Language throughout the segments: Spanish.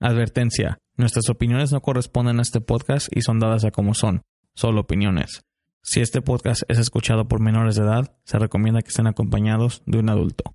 Advertencia. Nuestras opiniones no corresponden a este podcast y son dadas a como son, solo opiniones. Si este podcast es escuchado por menores de edad, se recomienda que estén acompañados de un adulto.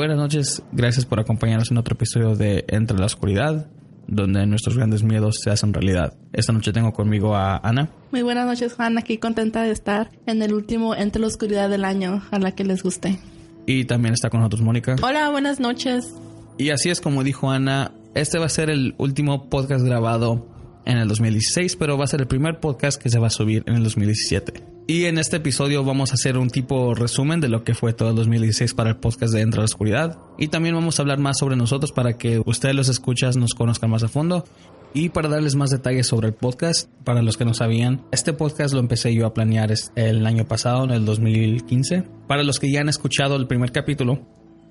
Buenas noches, gracias por acompañarnos en otro episodio de Entre la Oscuridad, donde nuestros grandes miedos se hacen realidad. Esta noche tengo conmigo a Ana. Muy buenas noches, Juan. Aquí contenta de estar en el último Entre la Oscuridad del año. a la que les guste. Y también está con nosotros Mónica. Hola, buenas noches. Y así es como dijo Ana, este va a ser el último podcast grabado en el 2016, pero va a ser el primer podcast que se va a subir en el 2017. Y en este episodio vamos a hacer un tipo resumen de lo que fue todo el 2016 para el podcast de Entra la Oscuridad. Y también vamos a hablar más sobre nosotros para que ustedes los escuchas nos conozcan más a fondo. Y para darles más detalles sobre el podcast, para los que no sabían, este podcast lo empecé yo a planear el año pasado, en el 2015. Para los que ya han escuchado el primer capítulo,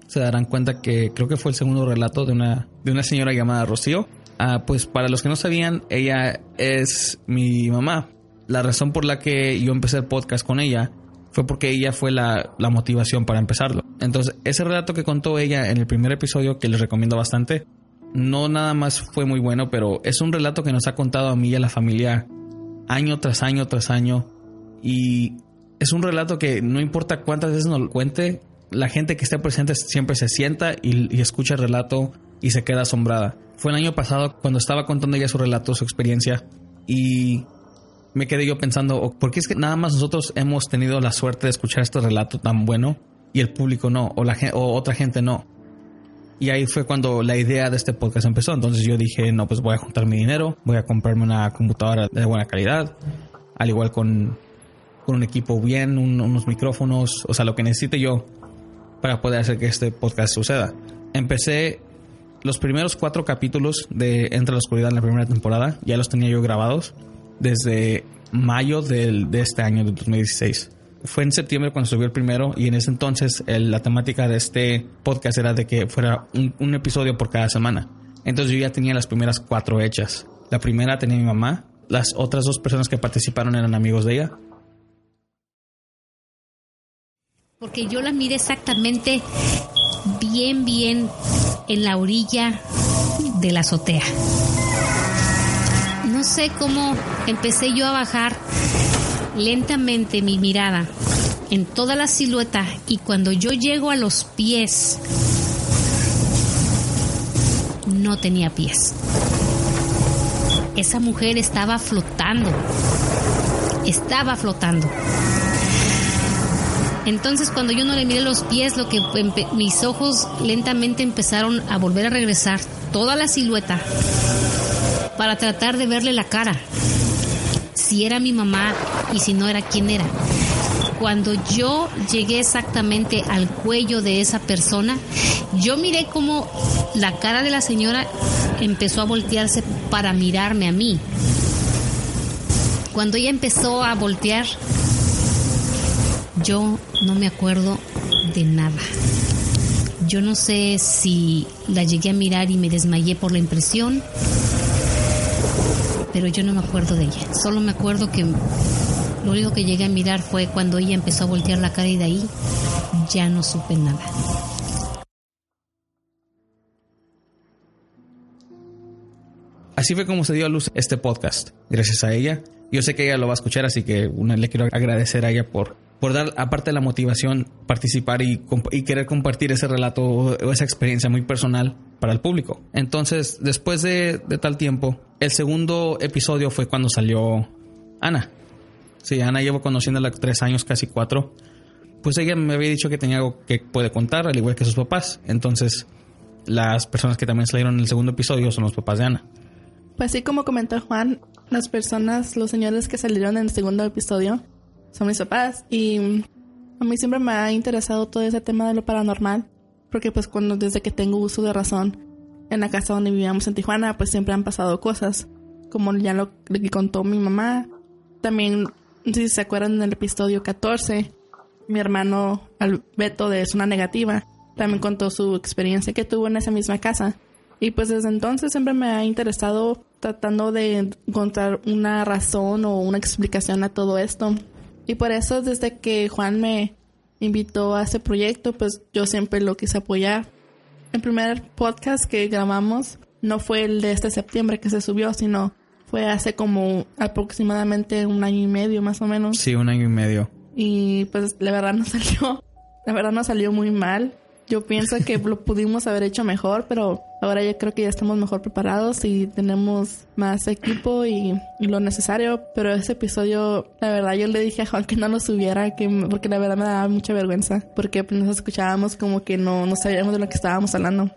se darán cuenta que creo que fue el segundo relato de una, de una señora llamada Rocío. Ah, pues para los que no sabían, ella es mi mamá la razón por la que yo empecé el podcast con ella fue porque ella fue la, motivación para empezarlo. Entonces, ese relato que contó ella en el primer episodio, que les recomiendo bastante, no nada más fue muy bueno, pero es un relato que nos ha contado a mí y a la familia año tras año tras año. Y es un relato que no importa cuántas veces nos lo cuente, la gente que esté presente siempre se sienta y escucha el relato y se queda asombrada. Fue el año pasado cuando estaba contando ella su relato, su experiencia, y me quedé yo pensando, ¿por qué es que nada más nosotros hemos tenido la suerte de escuchar este relato tan bueno y el público no, o, la, o otra gente no? Y ahí fue cuando la idea de este podcast empezó. Entonces yo dije, no, pues voy a juntar mi dinero, voy a comprarme una computadora de buena calidad, al igual con, con un equipo bien, unos micrófonos, o sea, lo que necesite yo para poder hacer que este podcast suceda. Empecé los primeros cuatro capítulos de Entre la Oscuridad en la primera temporada, ya los tenía yo grabados desde mayo del, de este año, de 2016. Fue en septiembre cuando subió el primero y en ese entonces la temática de este podcast era de que fuera un, episodio por cada semana. Entonces yo ya tenía las primeras cuatro hechas. La primera tenía mi mamá, las otras dos personas que participaron eran amigos de ella. Porque yo la miré exactamente bien, bien en la orilla de la azotea no sé cómo empecé yo a bajar lentamente mi mirada en toda la silueta y cuando yo llego a los pies, no tenía pies. Esa mujer estaba flotando, estaba flotando. Entonces cuando yo no le miré los pies, lo que mis ojos lentamente empezaron a volver a regresar toda la silueta para tratar de verle la cara. Si era mi mamá y si no era quién era. Cuando yo llegué exactamente al cuello de esa persona, yo miré como la cara de la señora empezó a voltearse para mirarme a mí. Cuando ella empezó a voltear, yo no me acuerdo de nada. Yo no sé si la llegué a mirar y me desmayé por la impresión pero yo no me acuerdo de ella. Solo me acuerdo que lo único que llegué a mirar fue cuando ella empezó a voltear la cara y de ahí ya no supe nada. Así fue como se dio a luz este podcast. Gracias a ella. Yo sé que ella lo va a escuchar, así que una, le quiero agradecer a ella por por dar, aparte de la motivación, participar y, querer compartir ese relato o esa experiencia muy personal para el público. Entonces, después de, de tal tiempo, el segundo episodio fue cuando salió Ana. Sí, Ana llevo conociéndola tres años, casi cuatro. Pues ella me había dicho que tenía algo que puede contar, al igual que sus papás. Entonces, las personas que también salieron en el segundo episodio son los papás de Ana. Pues sí, como comentó Juan, las personas, los señores que salieron en el segundo episodio son mis papás y a mí siempre me ha interesado todo ese tema de lo paranormal porque pues cuando desde que tengo uso de razón en la casa donde vivíamos en Tijuana pues siempre han pasado cosas como ya lo que contó mi mamá también si se acuerdan del episodio 14 mi hermano Alberto de Es una negativa también contó su experiencia que tuvo en esa misma casa y pues desde entonces siempre me ha interesado tratando de encontrar una razón o una explicación a todo esto. Y por eso desde que Juan me invitó a este proyecto, pues yo siempre lo quise apoyar. El primer podcast que grabamos no fue el de este septiembre que se subió, sino fue hace como aproximadamente un año y medio más o menos. Sí, un año y medio. Y pues la verdad no salió, la verdad no salió muy mal. Yo pienso que lo pudimos haber hecho mejor, pero ahora ya creo que ya estamos mejor preparados y tenemos más equipo y, lo necesario. Pero ese episodio, la verdad, yo le dije a Juan que no lo subiera, que, porque la verdad me daba mucha vergüenza, porque pues, nos escuchábamos como que no, no sabíamos de lo que estábamos hablando.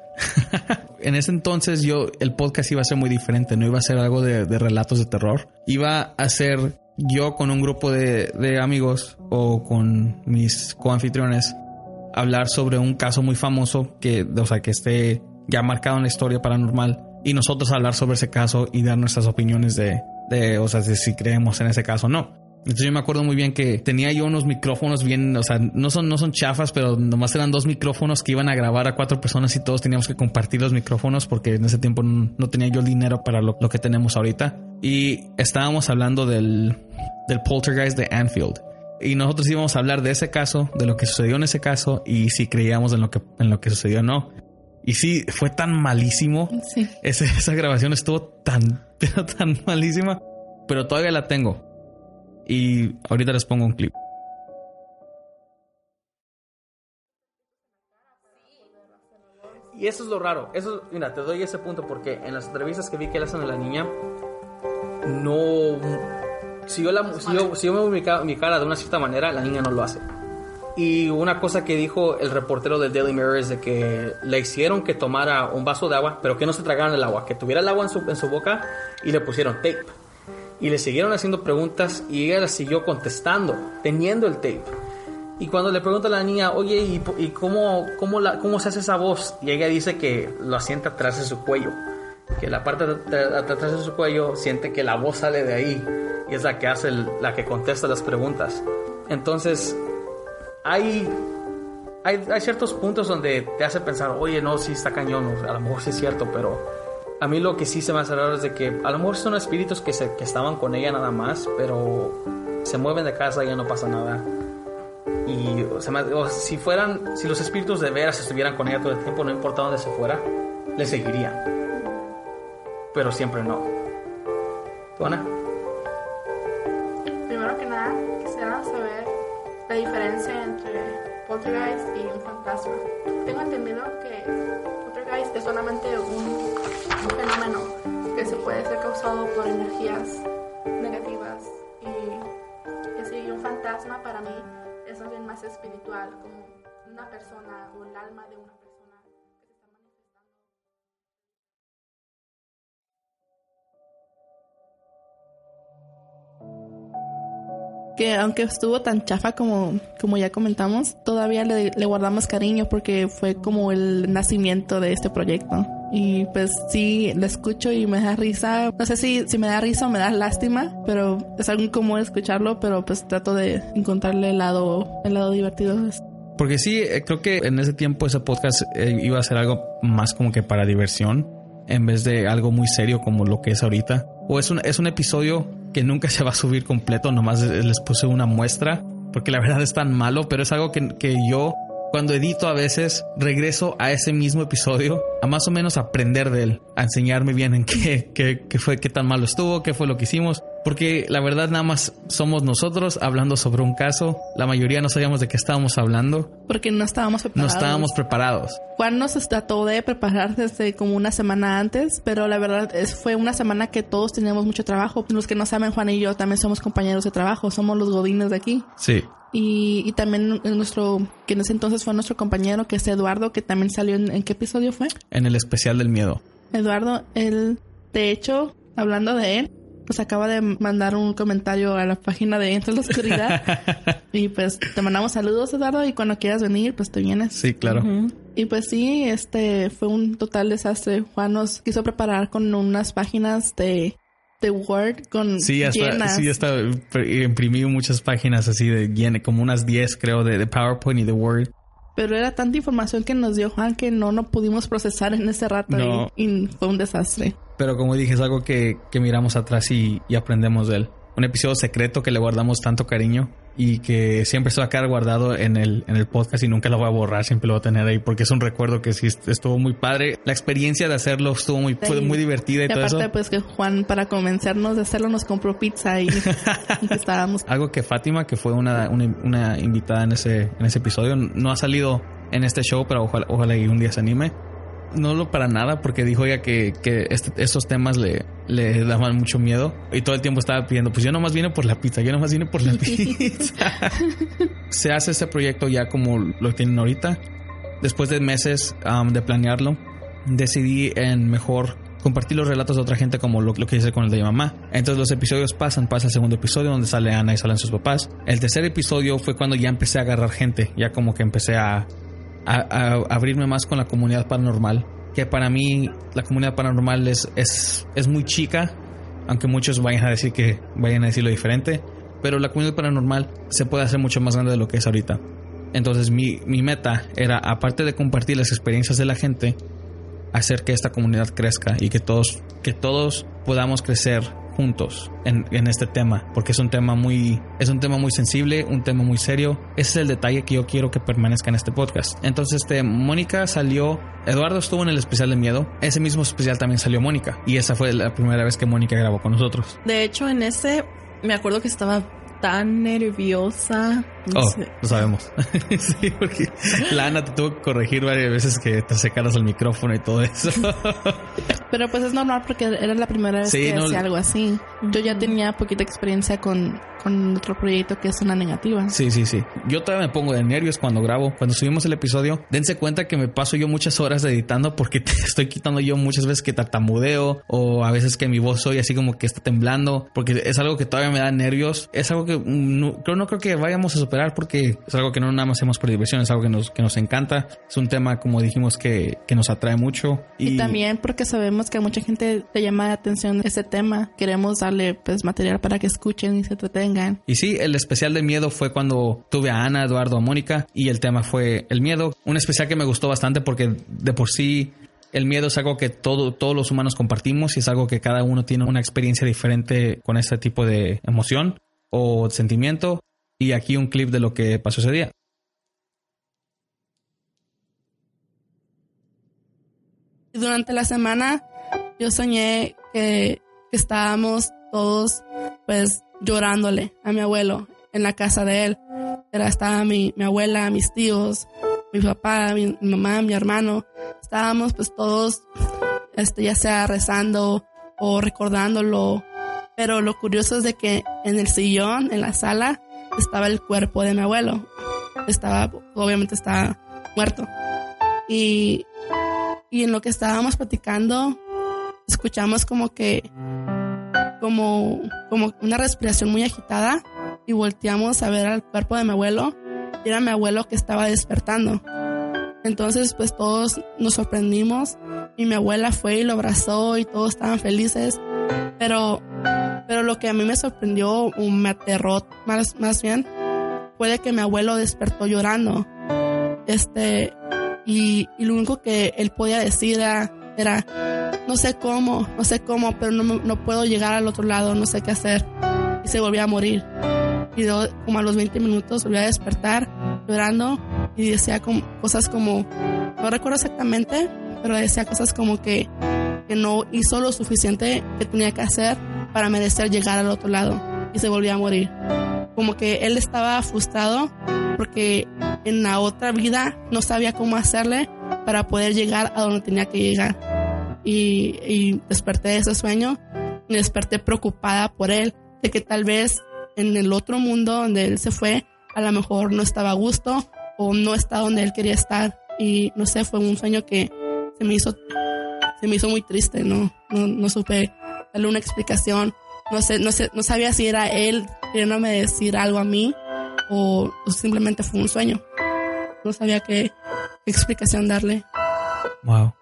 en ese entonces yo, el podcast iba a ser muy diferente, no iba a ser algo de, de relatos de terror. Iba a ser yo con un grupo de, de amigos o con mis coanfitriones hablar sobre un caso muy famoso que, o sea, que esté ya marcado en la historia paranormal y nosotros hablar sobre ese caso y dar nuestras opiniones de, de o sea, de si creemos en ese caso o no. Entonces yo me acuerdo muy bien que tenía yo unos micrófonos bien, o sea, no son, no son chafas, pero nomás eran dos micrófonos que iban a grabar a cuatro personas y todos teníamos que compartir los micrófonos porque en ese tiempo no, tenía yo el dinero para lo, lo, que tenemos ahorita. Y estábamos hablando del, del poltergeist de Anfield y nosotros íbamos a hablar de ese caso, de lo que sucedió en ese caso y si creíamos en lo que, en lo que sucedió o no. Y sí, fue tan malísimo. Sí. esa grabación estuvo tan, tan malísima, pero todavía la tengo. Y ahorita les pongo un clip. Y eso es lo raro. Eso, mira, te doy ese punto porque en las entrevistas que vi que le hacen a la niña, no si yo, la, si yo, si yo me mi cara de una cierta manera, la niña no lo hace. Y una cosa que dijo el reportero del Daily Mirror es de que le hicieron que tomara un vaso de agua, pero que no se tragaran el agua, que tuviera el agua en su, boca y le pusieron tape. Y le siguieron haciendo preguntas y ella le siguió contestando, teniendo el tape. Y cuando le pregunta a la niña, oye, ¿y, y cómo, cómo, la, cómo se hace esa voz? Y ella dice que lo asienta atrás de su cuello. Que la parte atrás de su cuello siente que la voz sale de ahí y es la que hace la que contesta las preguntas. Entonces, hay, hay, hay, ciertos puntos donde te hace pensar, oye, no, sí está cañón, a lo mejor sí es cierto, pero a mí lo que sí se me hace raro es de que a lo mejor son espíritus que, se, que estaban con ella nada más, pero se mueven de casa y ya no pasa nada. Y si fueran, si los espíritus de veras estuvieran con ella todo el tiempo, no importa dónde se fuera, le seguirían. Pero siempre no. ¿Tú, Ana? La diferencia entre poltergeist y un fantasma. Tengo entendido que poltergeist es solamente un, fenómeno que se puede ser causado por energías negativas y que un fantasma para mí es alguien más espiritual, como una persona o el alma de una persona. Que aunque estuvo tan chafa como, como ya comentamos, todavía le, guardamos cariño porque fue como el nacimiento de este proyecto. Y pues sí, lo escucho y me da risa. No sé si, si me da risa o me da lástima, pero es algo incómodo escucharlo, pero pues trato de encontrarle el lado, el lado divertido. Porque sí, eh, creo que en ese tiempo ese podcast eh, iba a ser algo más como que para diversión, en vez de algo muy serio como lo que es ahorita. O es un, es un episodio que nunca se va a subir completo, nomás les puse una muestra, porque la verdad es tan malo, pero es algo que, que yo cuando edito a veces regreso a ese mismo episodio a más o menos aprender de él, a enseñarme bien en qué, qué, qué fue, qué tan malo estuvo, qué fue lo que hicimos. Porque la verdad nada más somos nosotros hablando sobre un caso. La mayoría no sabíamos de qué estábamos hablando. Porque no estábamos No preparados. estábamos preparados. Juan nos trató de preparar desde como una semana antes, pero la verdad es, fue una semana que todos teníamos mucho trabajo. Los que no saben, Juan y yo también somos compañeros de trabajo, somos los godines de aquí. Sí. Y, y también nuestro, que en ese entonces fue nuestro compañero, que es Eduardo, que también salió en, ¿en qué episodio fue? En el especial del miedo. Eduardo, él, de hecho, hablando de él, pues acaba de mandar un comentario a la página de Entre la Oscuridad. y pues te mandamos saludos, Eduardo, y cuando quieras venir, pues te vienes. Sí, claro. Y pues sí, este fue un total desastre. Juan nos quiso preparar con unas páginas de, de Word con Sí, hasta, llenas. sí, hasta imprimí muchas páginas así de llene, como unas 10 creo de, de PowerPoint y de Word. Pero era tanta información que nos dio Juan que no no pudimos procesar en ese rato No. y, y fue un desastre. Pero como dije, es algo que, que miramos atrás y, y aprendemos de él. Un episodio secreto que le guardamos tanto cariño y que siempre se va a quedar guardado en el, en el podcast y nunca lo voy a borrar, siempre lo voy a tener ahí porque es un recuerdo que sí est- estuvo muy padre. La experiencia de hacerlo estuvo muy, fue muy divertida y, Y todo aparte, eso. pues que Juan, para convencernos de hacerlo, nos compró pizza y, y que estábamos. Algo que Fátima, que fue una, una, una invitada en ese, en ese episodio, no ha salido en este show, pero ojalá, ojalá y un día se anime. No lo para nada porque dijo ella que, que estos temas le, le daban mucho miedo y todo el tiempo estaba pidiendo, pues yo nomás vine por la pizza, yo nomás vine por la pizza. se hace este proyecto ya como lo tienen ahorita. Después de meses um, de planearlo, decidí en mejor compartir los relatos de otra gente como lo, lo que hice con el de mi mamá. Entonces los episodios pasan, pasa el segundo episodio donde sale Ana y salen sus papás. El tercer episodio fue cuando ya empecé a agarrar gente, ya como que empecé a, a, abrirme más con la comunidad paranormal. Que para mí la comunidad paranormal es, es, es muy chica, aunque muchos vayan a decir que vayan a decirlo diferente. Pero la comunidad paranormal se puede hacer mucho más grande de lo que es ahorita. Entonces mi, mi meta era, aparte de compartir las experiencias de la gente, hacer que esta comunidad crezca y que todos, que todos podamos crecer juntos en, este tema, porque es un tema muy, es un tema muy sensible, un tema muy serio. Ese es el detalle que yo quiero que permanezca en este podcast. Entonces, este, Mónica salió, Eduardo estuvo en el especial de miedo, ese mismo especial también salió Mónica, y esa fue la primera vez que Mónica grabó con nosotros. De hecho, en ese me acuerdo que estaba tan nerviosa. No Oh, sé. lo sabemos. sí, porque la Ana te tuvo que corregir varias veces que te acercaras al micrófono y todo eso. Pero pues es normal porque era la primera vez Sí, que no- hacía algo así. Yo ya tenía poquita experiencia con, con otro proyecto que es una negativa. Sí, sí, sí. Yo todavía me pongo de nervios cuando grabo. Cuando subimos el episodio, dense cuenta que me paso yo muchas horas editando porque te estoy quitando yo muchas veces que tartamudeo o a veces que mi voz soy así como que está temblando porque es algo que todavía me da nervios. Es algo que mm, no, creo, no creo que vayamos a superar porque es algo que no nada más hacemos por diversión, es algo que nos, que nos encanta. Es un tema, como dijimos, que, que nos atrae mucho. Y, también porque sabemos que a mucha gente le llama la atención este tema. Queremos darle pues material para que escuchen y se entretengan. Y sí, el especial de miedo fue cuando tuve a Ana, Eduardo, a Mónica y el tema fue el miedo. Un especial que me gustó bastante porque de por sí el miedo es algo que todo, todos los humanos compartimos y es algo que cada uno tiene una experiencia diferente con este tipo de emoción o sentimiento. Y aquí un clip de lo que pasó ese día. Durante la semana yo soñé que estábamos todos pues llorándole a mi abuelo en la casa de él. Era, estaba mi, mi abuela, mis tíos, mi papá, mi, mi mamá, mi hermano. Estábamos pues todos, este, ya sea rezando o recordándolo. Pero lo curioso es de que en el sillón, en la sala, estaba el cuerpo de mi abuelo. Estaba, obviamente estaba muerto. Y y en lo que estábamos platicando, escuchamos como que, como, como una respiración muy agitada y volteamos a ver al cuerpo de mi abuelo era mi abuelo que estaba despertando. Entonces, pues todos nos sorprendimos y mi abuela fue y lo abrazó y todos estaban felices. Pero, pero lo que a mí me sorprendió o me aterró más, más bien fue de que mi abuelo despertó llorando. Este, y, y lo único que él podía decir era, no sé cómo, no sé cómo, pero no, no puedo llegar al otro lado, no sé qué hacer. Y se volvió a morir. Y como a los 20 minutos volvió a despertar llorando y decía como, cosas como, no recuerdo exactamente, pero decía cosas como que, que no hizo lo suficiente que tenía que hacer para merecer llegar al otro lado y se volvía a morir. Como que él estaba frustrado porque en la otra vida no sabía cómo hacerle para poder llegar a donde tenía que llegar. Y, y desperté de ese sueño me desperté preocupada por él, de que tal vez en el otro mundo donde él se fue, a lo mejor no estaba a gusto o no está donde él quería estar. Y no sé, fue un sueño que se me hizo, se me hizo muy triste, ¿no? No, no supe darle una explicación. No sé, no sé, no sabía si era él queriéndome decir algo a mí o, o simplemente fue un sueño. No sabía qué explicación darle. Wow.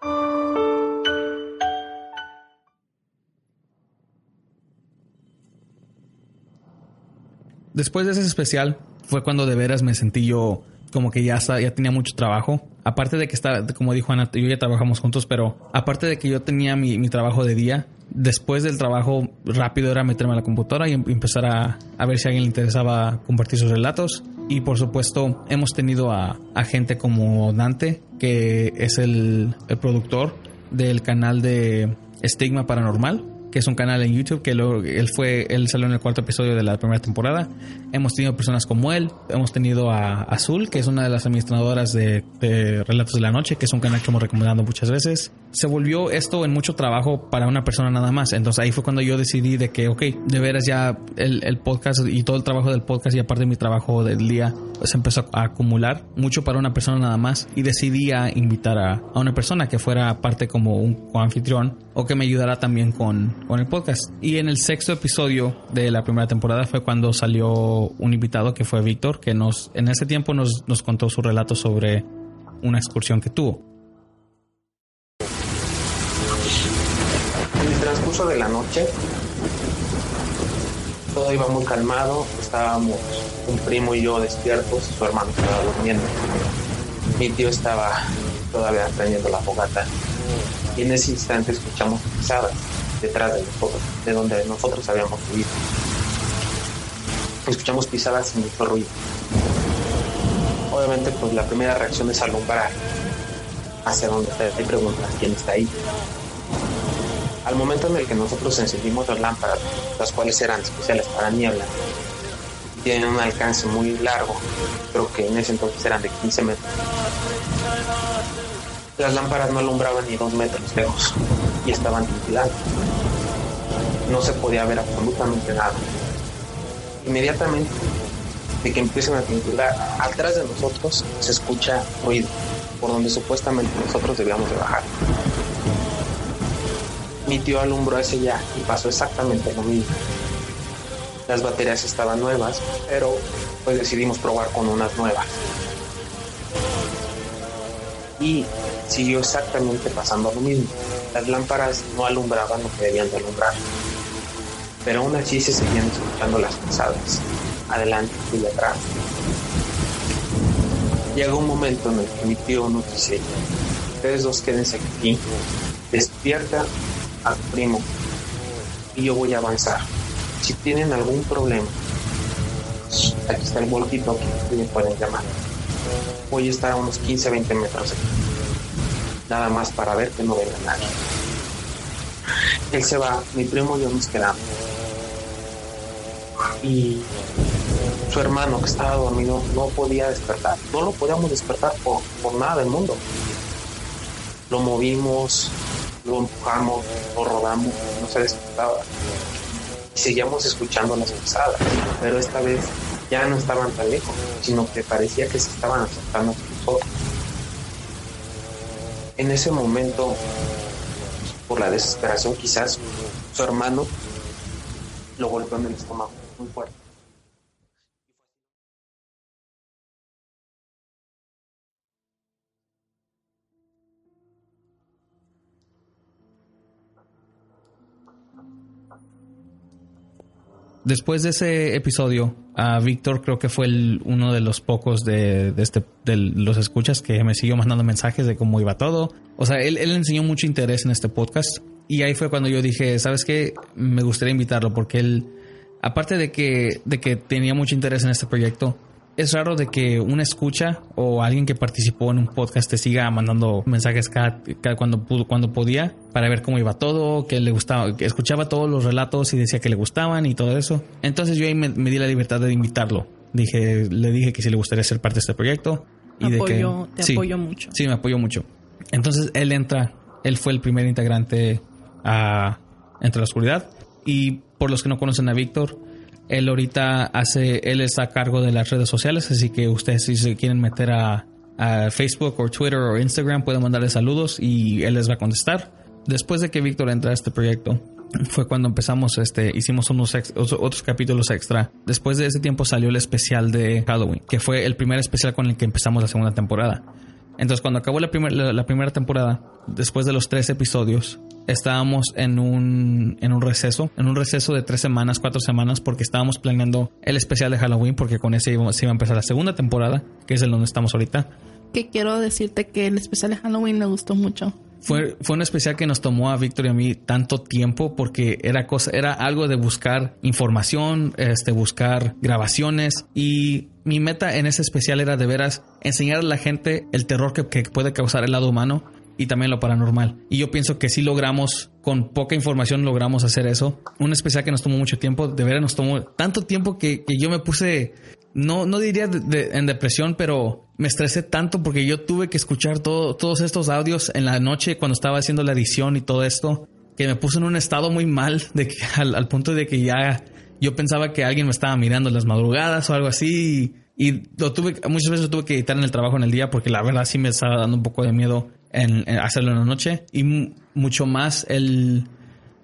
Después de ese especial fue cuando de veras me sentí yo como que ya, ya tenía mucho trabajo. Aparte de que está, como dijo Ana, yo ya trabajamos juntos, pero aparte de que yo tenía mi, mi trabajo de día, después del trabajo rápido era meterme a la computadora y em- empezar a, a ver si a alguien le interesaba compartir sus relatos. Y por supuesto hemos tenido a, a gente como Dante, que es el, el productor del canal de Estigma Paranormal que es un canal en YouTube que él fue él salió en el cuarto episodio de la primera temporada. Hemos tenido personas como él, hemos tenido a Azul, que es una de las administradoras de, de Relatos de la Noche, que es un canal que hemos recomendado muchas veces. Se volvió esto en mucho trabajo para una persona nada más. Entonces ahí fue cuando yo decidí de que, ok, de veras ya el, el podcast y todo el trabajo del podcast y aparte de mi trabajo del día se empezó a acumular mucho para una persona nada más y decidí a invitar a, a una persona que fuera parte como un anfitrión o que me ayudara también con, con el podcast. Y en el sexto episodio de la primera temporada fue cuando salió un invitado que fue Víctor, que nos en ese tiempo nos, nos contó su relato sobre una excursión que tuvo. En el transcurso de la noche, todo iba muy calmado, estábamos un primo y yo despiertos, su hermano estaba durmiendo. Mi tío estaba todavía prendiendo la fogata y en ese instante escuchamos pisadas detrás de nosotros, de donde nosotros habíamos subido. Escuchamos pisadas y mucho ruido. Obviamente, pues la primera reacción es alumbrar hacia donde está y preguntar quién está ahí. Al momento en el que nosotros encendimos las lámparas, las cuales eran especiales para niebla, tienen un alcance muy largo, creo que en ese entonces eran de 15 metros. Las lámparas no alumbraban ni dos metros lejos y estaban tintilando. No se podía ver absolutamente nada. Inmediatamente de que empiezan a tintilar, atrás de nosotros se escucha ruido, por donde supuestamente nosotros debíamos de bajar. Mi tío alumbró ese ya y pasó exactamente lo mismo. Las baterías estaban nuevas, pero pues decidimos probar con unas nuevas. Y siguió exactamente pasando lo mismo. Las lámparas no alumbraban lo que debían de alumbrar. Pero aún así se seguían escuchando las pisadas, adelante y atrás. Llega un momento en el que mi tío nos dice, ustedes dos quédense aquí, despierta a tu primo y yo voy a avanzar. Si tienen algún problema, aquí está el voltito que me pueden llamar. Voy a estar a unos 15, 20 metros aquí. Nada más para ver que no venga nadie. Él se va, mi primo y yo nos quedamos. Y su hermano que estaba dormido no podía despertar. No lo podíamos despertar por, por nada del mundo. Lo movimos, lo empujamos, lo rodamos, no se despertaba. Y seguíamos escuchando las pisadas, pero esta vez ya no estaban tan lejos, sino que parecía que se estaban acercando a nosotros. En ese momento, por la desesperación quizás, su hermano lo golpeó en el estómago muy fuerte. Después de ese episodio, a Víctor creo que fue uno de los pocos de, de este, de los escuchas que me siguió mandando mensajes de cómo iba todo. O sea, él, él enseñó mucho interés en este podcast. Y ahí fue cuando yo dije, ¿sabes qué? Me gustaría invitarlo porque él, aparte de que, de que tenía mucho interés en este proyecto, es raro de que una escucha o alguien que participó en un podcast te siga mandando mensajes cada, cada cuando pudo, cuando podía para ver cómo iba todo, que le gustaba, que escuchaba todos los relatos y decía que le gustaban y todo eso. Entonces yo ahí me, me di la libertad de invitarlo. Dije, le dije que si le gustaría ser parte de este proyecto y de Apoyo- que te sí, apoyo mucho. Sí, me apoyó mucho. Entonces él entra, él fue el primer integrante a Entre la Oscuridad. Y por los que no conocen a Víctor, él ahorita hace, él está a cargo de las redes sociales, así que ustedes si se quieren meter a, Facebook o Twitter o Instagram pueden mandarle saludos y él les va a contestar. Después de que Víctor entra a este proyecto, fue cuando empezamos, este, hicimos unos otros capítulos extra. Después de ese tiempo salió el especial de Halloween, que fue el primer especial con el que empezamos la segunda temporada. Entonces, cuando acabó la, primer- la, primera temporada, después de los tres episodios, estábamos en un, en un receso, en un receso de tres semanas, cuatro semanas, porque estábamos planeando el especial de Halloween, porque con ese iba- se iba a empezar la segunda temporada, que es el donde estamos ahorita. Que quiero decirte que el especial de Halloween me gustó mucho. Fue, fue un especial que nos tomó a Víctor y a mí tanto tiempo porque era cosa, era algo de buscar información, este, buscar grabaciones y mi meta en ese especial era de veras enseñar a la gente el terror que, que puede causar el lado humano y también lo paranormal. Y yo pienso que si logramos, con poca información logramos hacer eso. Un especial que nos tomó mucho tiempo, de veras nos tomó tanto tiempo que, que yo me puse, no, no diría en depresión, pero me estresé tanto porque yo tuve que escuchar todo, todos estos audios en la noche cuando estaba haciendo la edición y todo esto, que me puso en un estado muy mal, de al, punto de que ya yo pensaba que alguien me estaba mirando en las madrugadas o algo así. Y, y lo tuve, muchas veces lo tuve que editar en el trabajo en el día porque la verdad sí me estaba dando un poco de miedo en, hacerlo en la noche. Y mu- mucho más el,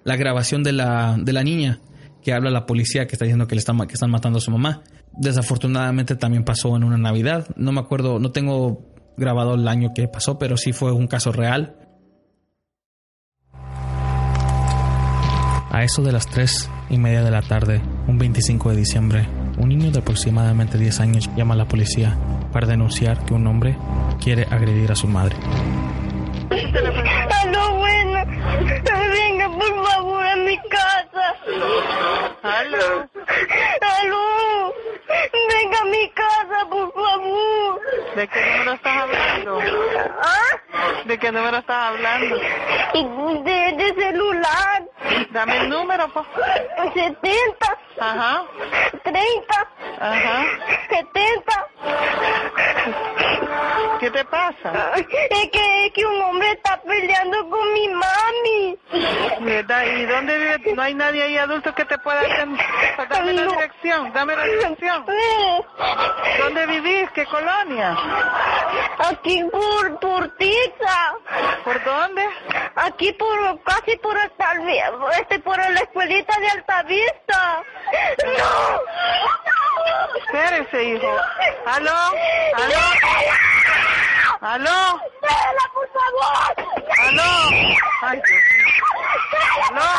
la grabación de la, de la niña que habla la policía que está diciendo que le están, que están matando a su mamá. Desafortunadamente también pasó en una Navidad. No me acuerdo, no tengo grabado el año que pasó, pero sí fue un caso real. A eso de las 3 y media de la tarde, un 25 de diciembre, un niño de aproximadamente 10 años llama a la policía para denunciar que un hombre quiere agredir a su madre. Venga, por favor, a mi casa. Aló, Aló. Venga a mi casa, por favor. ¿de qué número estás hablando? ¿Ah? ¿De qué número estás hablando? De, de celular. Dame el número, po. 70, Ajá, 30, ajá. 70. ¿Qué te pasa? Es que, es que un hombre está peleando con mi mami. ¿Verdad? ¿Y dónde vive? No hay nadie ahí adulto que te pueda atender. Dame la No. dirección, dame la dirección. ¿Dónde vivís? ¿Qué colonia? Aquí por, por Tiza. ¿Por dónde? Aquí por, casi por Alta, este, por la escuelita de Altavista. No. Espérese, hijo. ¿Aló? ¿Aló? ¿Aló? Déjala, por favor. ¿Aló? Ay, Dios mío. ¿Aló?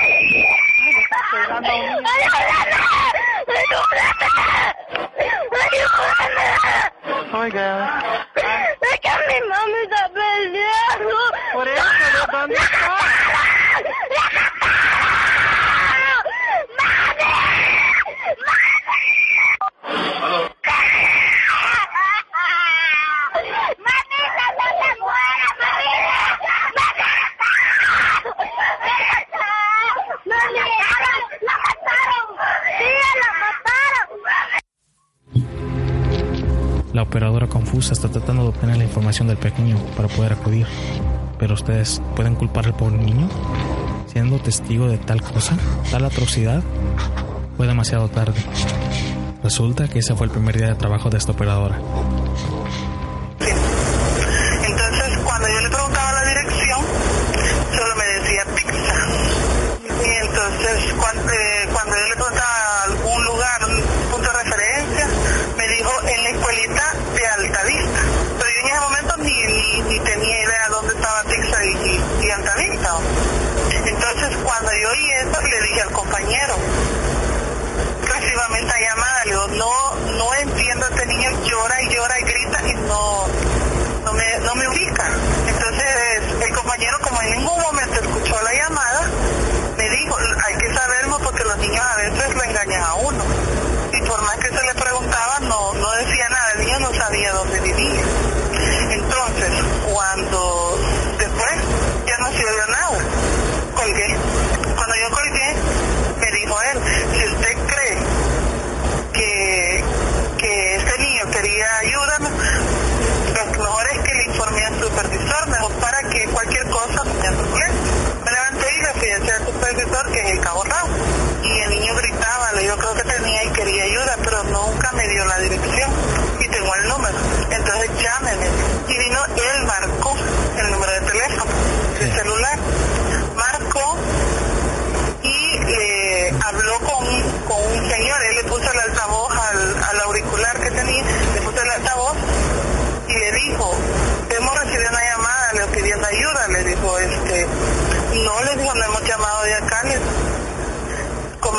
Ay, le está pegando a un niño. Oiga. Ay, Es que mi mami está peleando. Por eso, ¿de dónde está? Confusa está tratando de obtener la información del pequeño para poder acudir. Pero ustedes pueden culpar al pobre niño siendo testigo de tal cosa, tal atrocidad. Fue demasiado tarde. Resulta que ese fue el primer día de trabajo de esta operadora.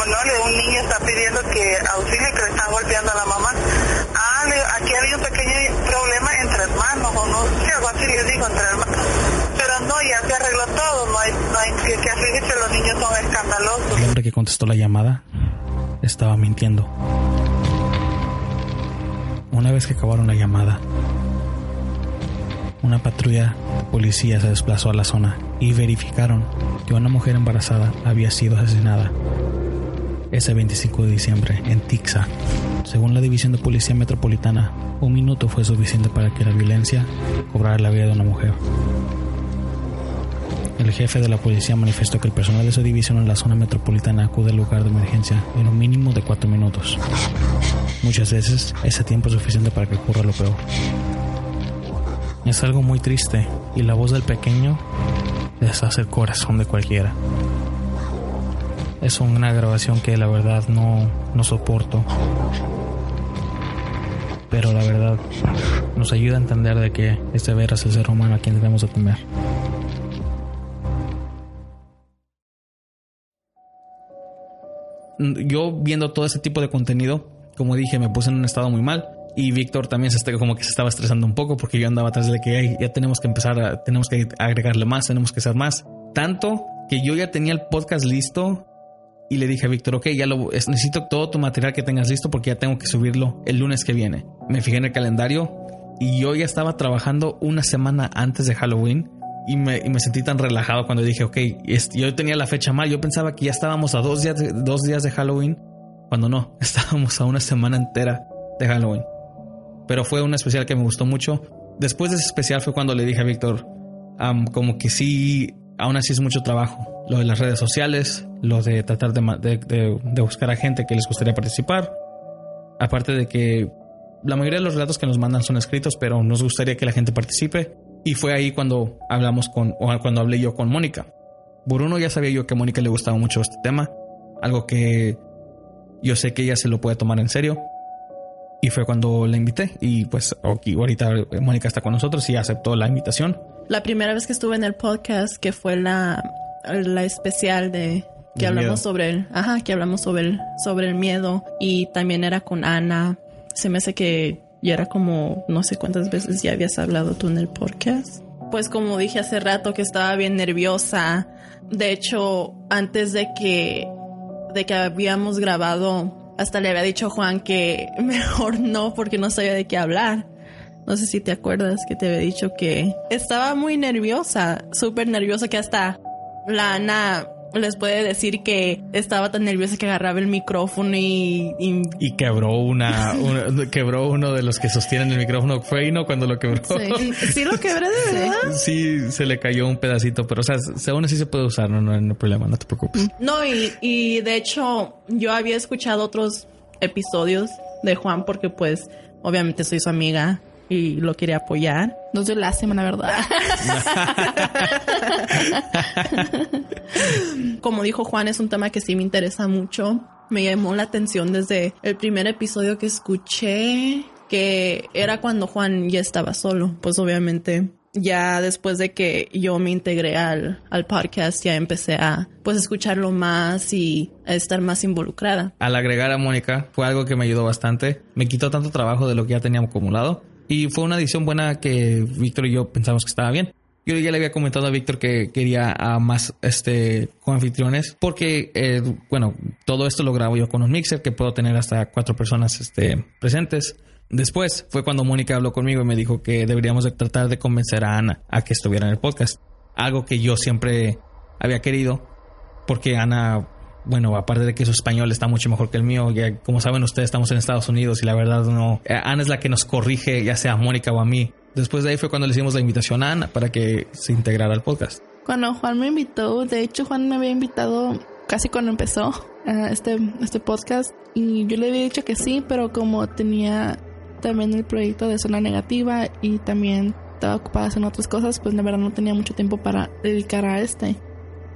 No, un niño está pidiendo que auxilio, que le están golpeando a la mamá. Ah, aquí había un pequeño problema entre hermanos, o no sé, algo así le digo, entre hermanos. Pero no, ya se arregló todo, no hay, no hay que, que afligirse, los niños son escandalosos. El hombre que contestó la llamada estaba mintiendo. Una vez que acabaron la llamada, una patrulla policía se desplazó a la zona y verificaron que una mujer embarazada había sido asesinada ese 25 de diciembre en Tixa. Según la División de Policía Metropolitana, un minuto fue suficiente para que la violencia cobrara la vida de una mujer. El jefe de la policía manifestó que el personal de su división en la zona metropolitana acude al lugar de emergencia en un mínimo de cuatro minutos. Muchas veces ese tiempo es suficiente para que ocurra lo peor. Es algo muy triste y la voz del pequeño deshace el corazón de cualquiera. Es una grabación que la verdad no, no soporto. Pero la verdad nos ayuda a entender de que este ver es el ser humano a quien debemos de temer. yo viendo todo ese tipo de contenido, como dije, me puse en un estado muy mal. Y Víctor también se está, como que se estaba estresando un poco porque yo andaba atrás de que "Ey, ya tenemos que empezar, tenemos que agregarle más, tenemos que hacer más. Tanto que yo ya tenía el podcast listo y le dije a Víctor, ok, ya lo es- necesito todo tu material que tengas listo porque ya tengo que subirlo el lunes que viene. Me fijé en el calendario y yo ya estaba trabajando una semana antes de Halloween y me, y me sentí tan relajado cuando dije, ok, es- yo tenía la fecha mal, yo pensaba que ya estábamos a dos días de, dos días de Halloween, cuando no, estábamos a una semana entera de Halloween. Pero fue un especial que me gustó mucho. Después de ese especial fue cuando le dije a Víctor, como que sí, aún así es mucho trabajo. Lo de las redes sociales, lo de tratar de- de- de buscar a gente que les gustaría participar. Aparte de que la mayoría de los relatos que nos mandan son escritos, pero nos gustaría que la gente participe. Y fue ahí cuando hablamos con, o cuando hablé yo con Mónica. Bruno ya sabía yo que a Mónica le gustaba mucho este tema, algo que yo sé que ella se lo puede tomar en serio. Y fue cuando la invité. Y pues aquí, ahorita Mónica está con nosotros y aceptó la invitación. La primera vez que estuve en el podcast, que fue la, la especial de que hablamos miedo. sobre el, ajá, que hablamos sobre el, sobre el miedo y también era con Ana. Se me hace que ya era como no sé cuántas veces ya habías hablado tú en el podcast. Pues como dije hace rato que estaba bien nerviosa. De hecho, antes de que de que habíamos grabado, hasta le había dicho a Juan que mejor no porque no sabía de qué hablar. No sé si te acuerdas que te había dicho que estaba muy nerviosa, súper nerviosa que hasta la Ana les puede decir que estaba tan nerviosa que agarraba el micrófono y, y- Y quebró una, una- quebró uno de los que sostienen el micrófono. Fue ahí, ¿no? Cuando lo quebró. sí, sí lo quebré de verdad. Sí, se le cayó un pedacito, pero o sea, se- aún así se puede usar, no, no, no hay problema, no te preocupes. No, y, y de hecho yo había escuchado otros episodios de Juan porque pues obviamente soy su amiga y lo quería apoyar. Nos dio lástima, la verdad. Como dijo Juan, es un tema que sí me interesa mucho. Me llamó la atención desde el primer episodio que escuché, que era cuando Juan ya estaba solo. Pues obviamente ya después de que yo me integré al, al podcast, ya empecé a pues escucharlo más y a estar más involucrada. Al agregar a Mónica fue algo que me ayudó bastante. Me quitó tanto trabajo de lo que ya teníamos acumulado. Y fue una edición buena que Víctor y yo pensamos que estaba bien. Yo ya le había comentado a Víctor que quería más este anfitriones porque eh, bueno todo esto lo grabo yo con un mixer que puedo tener hasta cuatro personas este, presentes. Después fue cuando Mónica habló conmigo y me dijo que deberíamos de tratar de convencer a Ana a que estuviera en el podcast. Algo que yo siempre había querido porque Ana, bueno, aparte de que su español está mucho mejor que el mío, ya como saben ustedes estamos en Estados Unidos y la verdad no, eh, Ana es la que nos corrige, ya sea a Mónica o a mí. Después de ahí fue cuando le hicimos la invitación a Ana para que se integrara al podcast. Cuando Juan me invitó, de hecho Juan me había invitado casi cuando empezó eh, este, este podcast y yo le había dicho que sí, pero como tenía también el proyecto de zona negativa y también estaba ocupada en otras cosas, pues la verdad no tenía mucho tiempo para dedicar a este.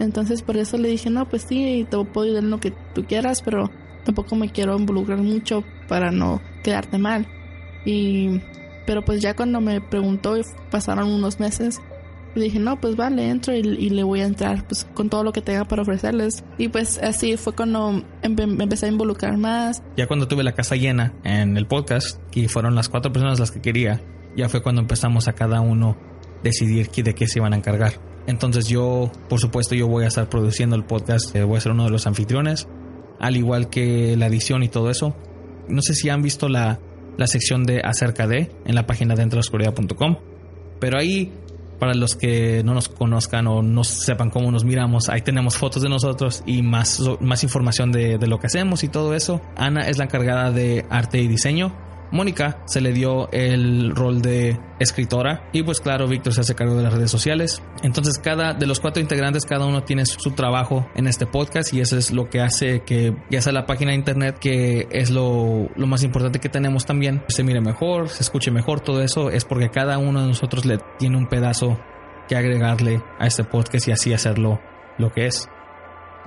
Entonces por eso le dije, no, pues sí, te puedo ayudar en lo que tú quieras, pero tampoco me quiero involucrar mucho para no quedarte mal. Y pero pues ya cuando me preguntó pasaron unos meses Y dije, no, pues vale, entro y, y le voy a entrar pues con todo lo que tenga para ofrecerles. Y pues así fue cuando empe- me empecé a involucrar más. Ya cuando tuve la casa llena en el podcast, y fueron las cuatro personas las que quería, ya fue cuando empezamos a cada uno decidir de qué se iban a encargar. Entonces yo, por supuesto, yo voy a estar produciendo el podcast, eh, voy a ser uno de los anfitriones, al igual que la edición y todo eso. No sé si han visto la, la sección de acerca de en la página de oscuridad.com, pero ahí, para los que no nos conozcan o no sepan cómo nos miramos, ahí tenemos fotos de nosotros y más, más información de, de lo que hacemos y todo eso. Ana es la encargada de arte y diseño. Mónica se le dio el rol de escritora y pues claro, Víctor se hace cargo de las redes sociales. Entonces cada de los cuatro integrantes, cada uno tiene su, trabajo en este podcast y eso es lo que hace que ya sea la página de internet, que es lo, lo más importante que tenemos también, se mire mejor, se escuche mejor, todo eso es porque cada uno de nosotros le tiene un pedazo que agregarle a este podcast y así hacerlo lo que es.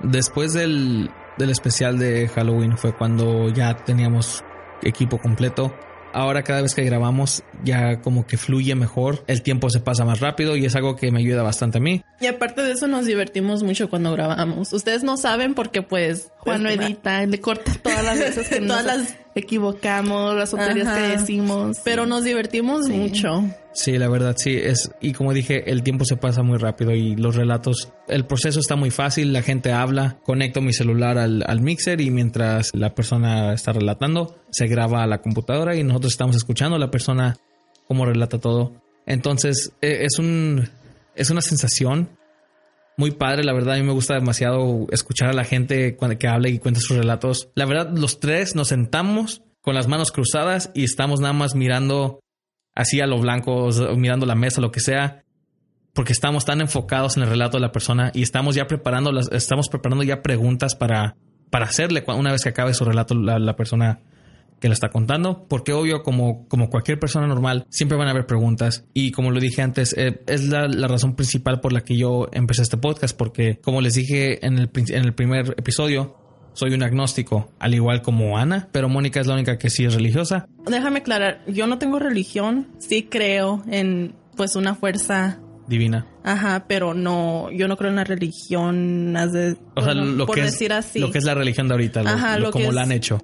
Después del, del especial de Halloween fue cuando ya teníamos equipo completo. Ahora cada vez que grabamos ya como que fluye mejor, el tiempo se pasa más rápido y es algo que me ayuda bastante a mí. Y aparte de eso nos divertimos mucho cuando grabamos. Ustedes no saben porque pues Juan lo pues, edita, le corta todas las veces que Todas nos las- equivocamos, las tonterías Ajá. que decimos. Pero nos divertimos mucho. Sí, la verdad sí es y como dije, el tiempo se pasa muy rápido y los relatos, el proceso está muy fácil, la gente habla, conecto mi celular al, al mixer y mientras la persona está relatando, se graba a la computadora y nosotros estamos escuchando a la persona cómo relata todo. Entonces, e- es un es una sensación muy padre, la verdad a mí me gusta demasiado escuchar a la gente que habla y cuenta sus relatos. La verdad, los tres nos sentamos con las manos cruzadas y estamos nada más mirando así a lo blanco, o sea, mirando la mesa, lo que sea, porque estamos tan enfocados en el relato de la persona y estamos ya preparando las, estamos preparando ya preguntas para, para hacerle una vez que acabe su relato la, la persona que lo está contando, porque obvio, como, como cualquier persona normal, siempre van a haber preguntas. Y como lo dije antes, eh, es la, la razón principal por la que yo empecé este podcast, porque como les dije en el, en el primer episodio, soy un agnóstico, al igual como Ana, pero Mónica es la única que sí es religiosa. Déjame aclarar, yo no tengo religión, sí creo en pues una fuerza, Divina. ajá, pero no, yo no creo en la religión, de- O sea, bueno, lo por que es, decir así. lo que es la religión de ahorita, lo- Ajá, lo- como es- la han hecho.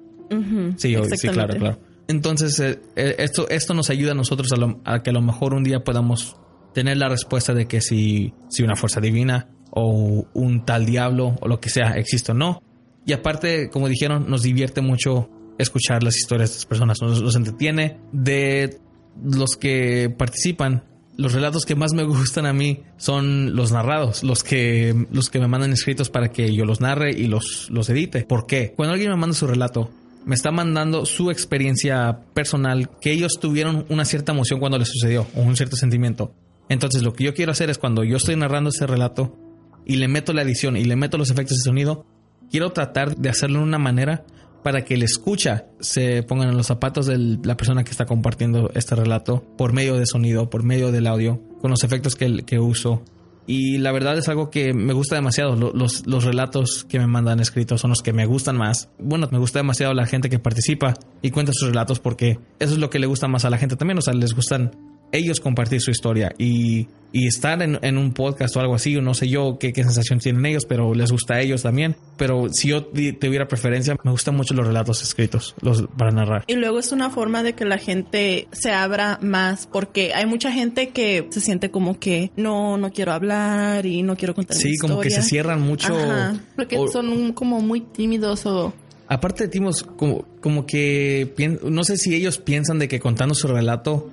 Sí, sí, claro, claro. Entonces, eh, eh, esto, esto nos ayuda a nosotros a, lo- a que a lo mejor un día podamos tener la respuesta de que si, si una fuerza divina o un tal diablo o lo que sea existe o no. Y aparte, como dijeron, nos divierte mucho escuchar las historias de estas personas, nos, nos entretiene. De los que participan, los relatos que más me gustan a mí son los narrados, los que, los que me mandan escritos para que yo los narre y los, los edite. ¿Por qué? Cuando alguien me manda su relato, me está mandando su experiencia personal, que ellos tuvieron una cierta emoción cuando les sucedió, o un cierto sentimiento. Entonces lo que yo quiero hacer es cuando yo estoy narrando ese relato y le meto la edición y le meto los efectos de sonido, quiero tratar de hacerlo de una manera para que el escucha se pongan en los zapatos de la persona que está compartiendo este relato por medio de sonido, por medio del audio, con los efectos que, que uso. Y la verdad es algo que me gusta demasiado. Lo- Los, los relatos que me mandan escritos son los que me gustan más. Bueno, me gusta demasiado la gente que participa y cuenta sus relatos porque eso es lo que le gusta más a la gente también. O sea, les gustan ellos compartir su historia y, y estar en, en un podcast o algo así, o no sé yo qué, qué sensación tienen ellos, pero les gusta a ellos también. Pero si yo tuviera preferencia, me gustan mucho los relatos escritos los, para narrar. Y luego es una forma de que la gente se abra más, porque hay mucha gente que se siente como que no, no quiero hablar y no quiero contar mi Sí, como que se cierran mucho. Ajá. Porque o- son un- como muy tímidos o... Aparte de Timos, como, como que no sé si ellos piensan de que contando su relato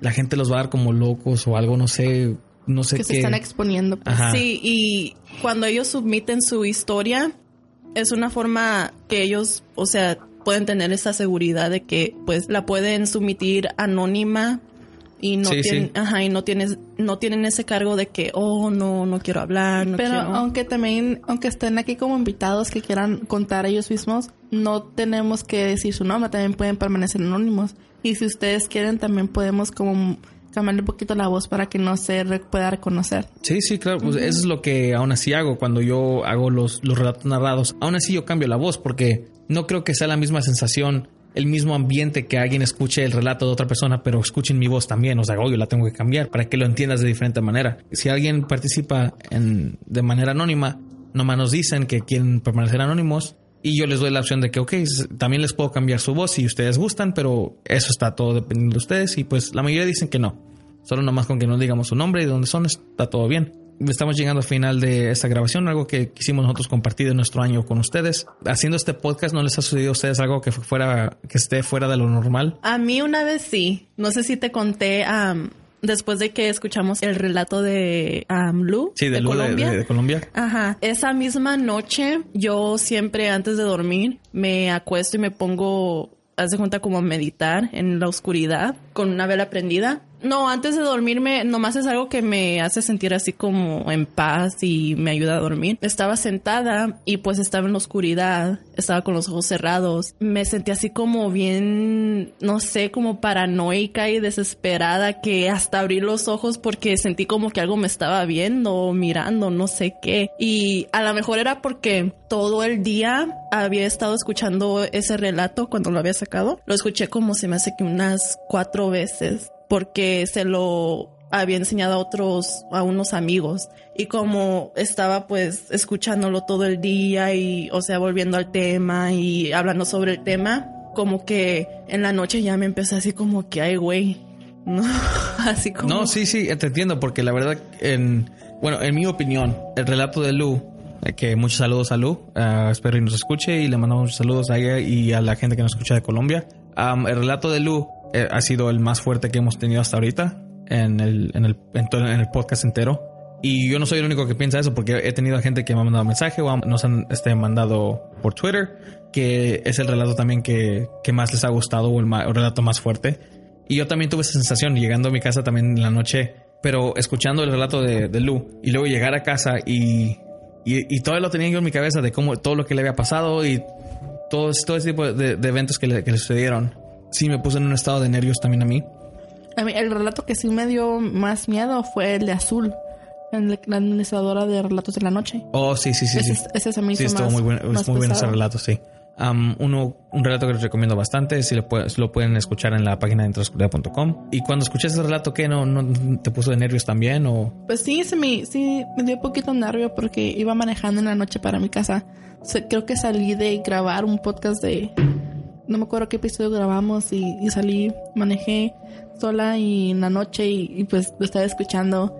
la gente los va a dar como locos o algo, no sé, no sé que qué. se están exponiendo. pues. Sí, y cuando ellos submiten su historia, es una forma que ellos, o sea, pueden tener esa seguridad de que pues la pueden sumitir anónima y no Sí, tienen, sí. ajá, y no tienes, no tienen ese cargo de que, oh, no, no quiero hablar, no Pero quiero. aunque también, aunque estén aquí como invitados que quieran contar ellos mismos, no tenemos que decir su nombre, también pueden permanecer anónimos. Y si ustedes quieren, también podemos como cambiarle un poquito la voz para que no se re- pueda reconocer. Sí, sí, claro. Pues eso es lo que aún así hago cuando yo hago los, los relatos narrados. Aún así yo cambio la voz porque no creo que sea la misma sensación el mismo ambiente que alguien escuche el relato de otra persona, pero escuchen mi voz también. O sea, oh, yo la tengo que cambiar para que lo entiendas de diferente manera. Si alguien participa en, de manera anónima, nomás nos dicen que quieren permanecer anónimos y yo les doy la opción de que, ok, también les puedo cambiar su voz si ustedes gustan, pero eso está todo dependiendo de ustedes. Y pues la mayoría dicen que no. Solo nomás con que nos digamos su nombre y de dónde son, está todo bien. Estamos llegando al final de esta grabación, algo que quisimos nosotros compartir de nuestro año con ustedes. Haciendo este podcast, ¿no les ha sucedido a ustedes algo que fuera, que esté fuera de lo normal? A mí una vez sí. No sé si te conté am, después de que escuchamos el relato de Lu Sí, de, Lu Colombia. de- de Colombia. Ajá. Esa misma noche, yo siempre antes de dormir me acuesto y me pongo, haz de cuenta como a meditar en la oscuridad con una vela prendida. No, antes de dormirme, nomás es algo que me hace sentir así como en paz y me ayuda a dormir. Estaba sentada y pues estaba en la oscuridad, estaba con los ojos cerrados. Me sentí así como bien, no sé, como paranoica y desesperada que hasta abrí los ojos porque sentí como que algo me estaba viendo mirando, no sé qué. Y a lo mejor era porque todo el día había estado escuchando ese relato cuando lo había sacado. Lo escuché como se me hace que unas cuatro veces porque se lo había enseñado a otros, a unos amigos. Y como estaba pues escuchándolo todo el día y, o sea, volviendo al tema y hablando sobre el tema, como que en la noche ya me empecé así como que, ay, güey, no, así como... No, sí, sí, te entiendo, porque la verdad, en, bueno, en mi opinión, el relato de Lu, eh, que muchos saludos a Lu, ah, espero nos escuche y le mandamos muchos saludos a ella y a la gente que nos escucha de Colombia. Am, el relato de Lu eh, ha sido el más fuerte que hemos tenido hasta ahorita en el, en el, en en el podcast entero. Y yo no soy el único que piensa eso, porque he tenido gente que me ha mandado mensaje o nos han este, mandado por Twitter, que es el relato también que, que más les ha gustado o el, relato más fuerte. Y yo también tuve esa sensación llegando a mi casa también en la noche, pero escuchando el relato de, de Lu y luego llegar a casa y, y, y todo lo tenía yo en mi cabeza de cómo todo lo que le había pasado y todo, todo ese tipo de, de eventos que le, que le sucedieron. Sí, me puse en un estado de nervios también a mí. A mí, el relato que sí me dio más miedo fue el de Azul, el- la administradora de relatos de la noche. Oh, sí, sí, sí. ese, sí. ese se me hizo Sí, estuvo más, muy bueno, es muy bueno ese relato, sí. Am, uno, un relato que les recomiendo bastante, si lo, pueden, lo pueden escuchar en la página de intrascuridad.com. Y cuando escuché ese relato, ¿qué? ¿No, no te puso de nervios también? O... Pues sí, se me, sí, me dio un poquito nervio porque iba manejando en la noche para mi casa. Creo que salí de grabar un podcast de... No me acuerdo qué episodio grabamos y, y salí, manejé sola y en la noche y, y pues lo estaba escuchando.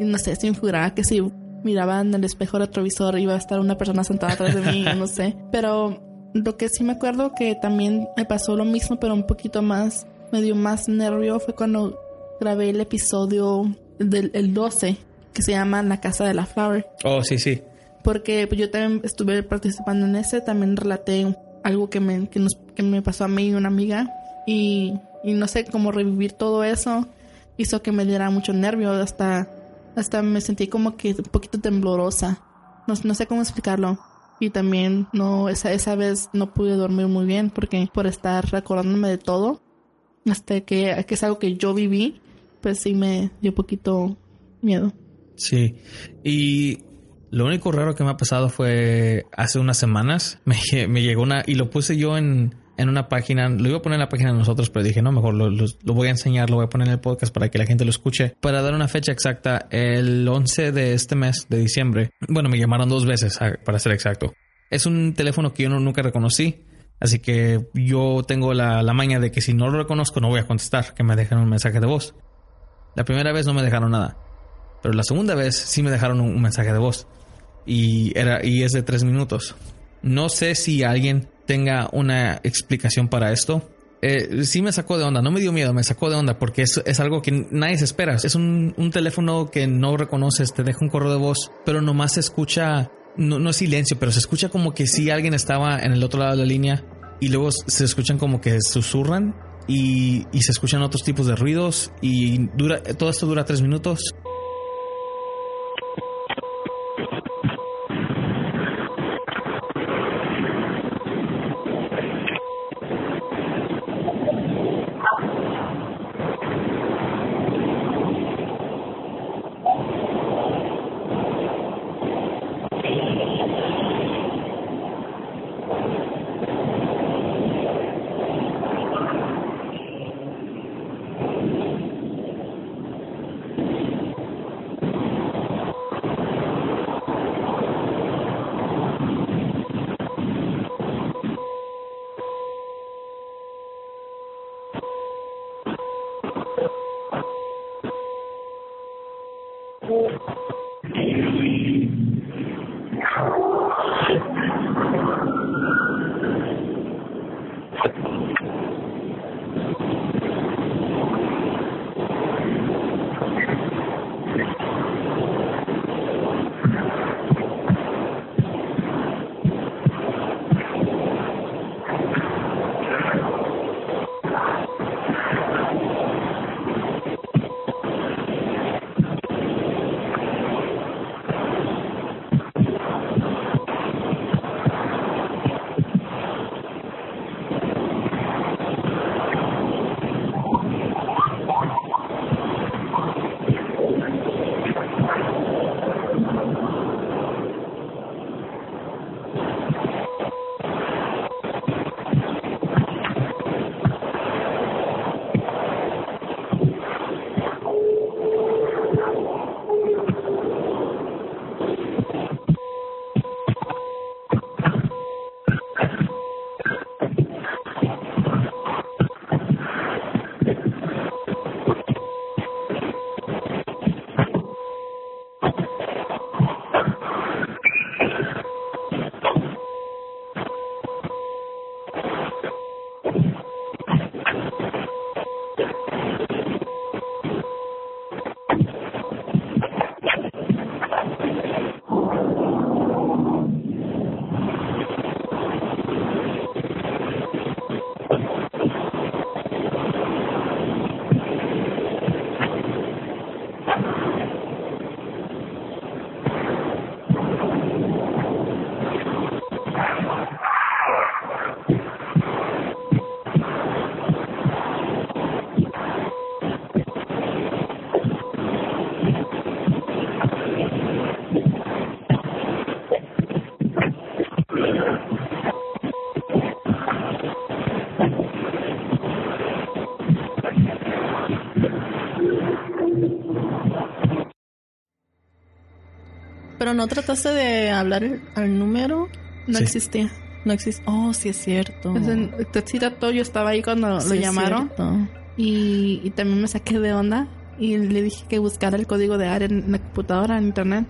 Y no sé, si me figuraba que si miraba en el espejo retrovisor iba a estar una persona sentada atrás de mí, no sé. Pero lo que sí me acuerdo que también me pasó lo mismo, pero un poquito más, me dio más nervio fue cuando grabé el episodio del el 12 que se llama La Casa de la Flower. Oh, sí, sí. Porque pues, yo también estuve participando en ese, también relaté algo que me, que nos, que me pasó a mí y una amiga. Y, y no sé cómo revivir todo eso hizo que me diera mucho nervio. Hasta, hasta me sentí como que un poquito temblorosa. No, no sé cómo explicarlo. Y también no, esa, esa vez no pude dormir muy bien porque por estar recordándome de todo, hasta que, que es algo que yo viví, pues sí me dio poquito miedo. Sí. Y lo único raro que me ha pasado fue hace unas semanas. Me, me llegó una. Y lo puse yo en, en una página. Lo iba a poner en la página de nosotros, pero dije, no, mejor lo, voy a enseñar, lo voy a poner en el podcast para que la gente lo escuche. Para dar una fecha exacta, el 11 de este mes de diciembre. Bueno, me llamaron dos veces, para ser exacto. Es un teléfono que yo no- nunca reconocí. Así que yo tengo la, la maña de que si no lo reconozco, no voy a contestar, que me dejen un mensaje de voz. La primera vez no me dejaron nada. Pero la segunda vez sí me dejaron un, un mensaje de voz. Y, era, y es de tres minutos. No sé si alguien tenga una explicación para esto. Eh, sí me sacó de onda, no me dio miedo, me sacó de onda porque es, algo que nadie se espera. Es un, teléfono que no reconoces, te deja un correo de voz, pero nomás se escucha, no, no es silencio, pero se escucha como que si alguien estaba en el otro lado de la línea y luego se escuchan como que susurran y, y se escuchan otros tipos de ruidos y dura, todo esto dura tres minutos. Pero no trataste de hablar al número. No Sí. existía. No existe. Oh, sí es cierto. Sí trató, yo estaba ahí cuando Sí lo llamaron. Y, y también me saqué de onda y le dije que buscara el código de área en la computadora, en internet,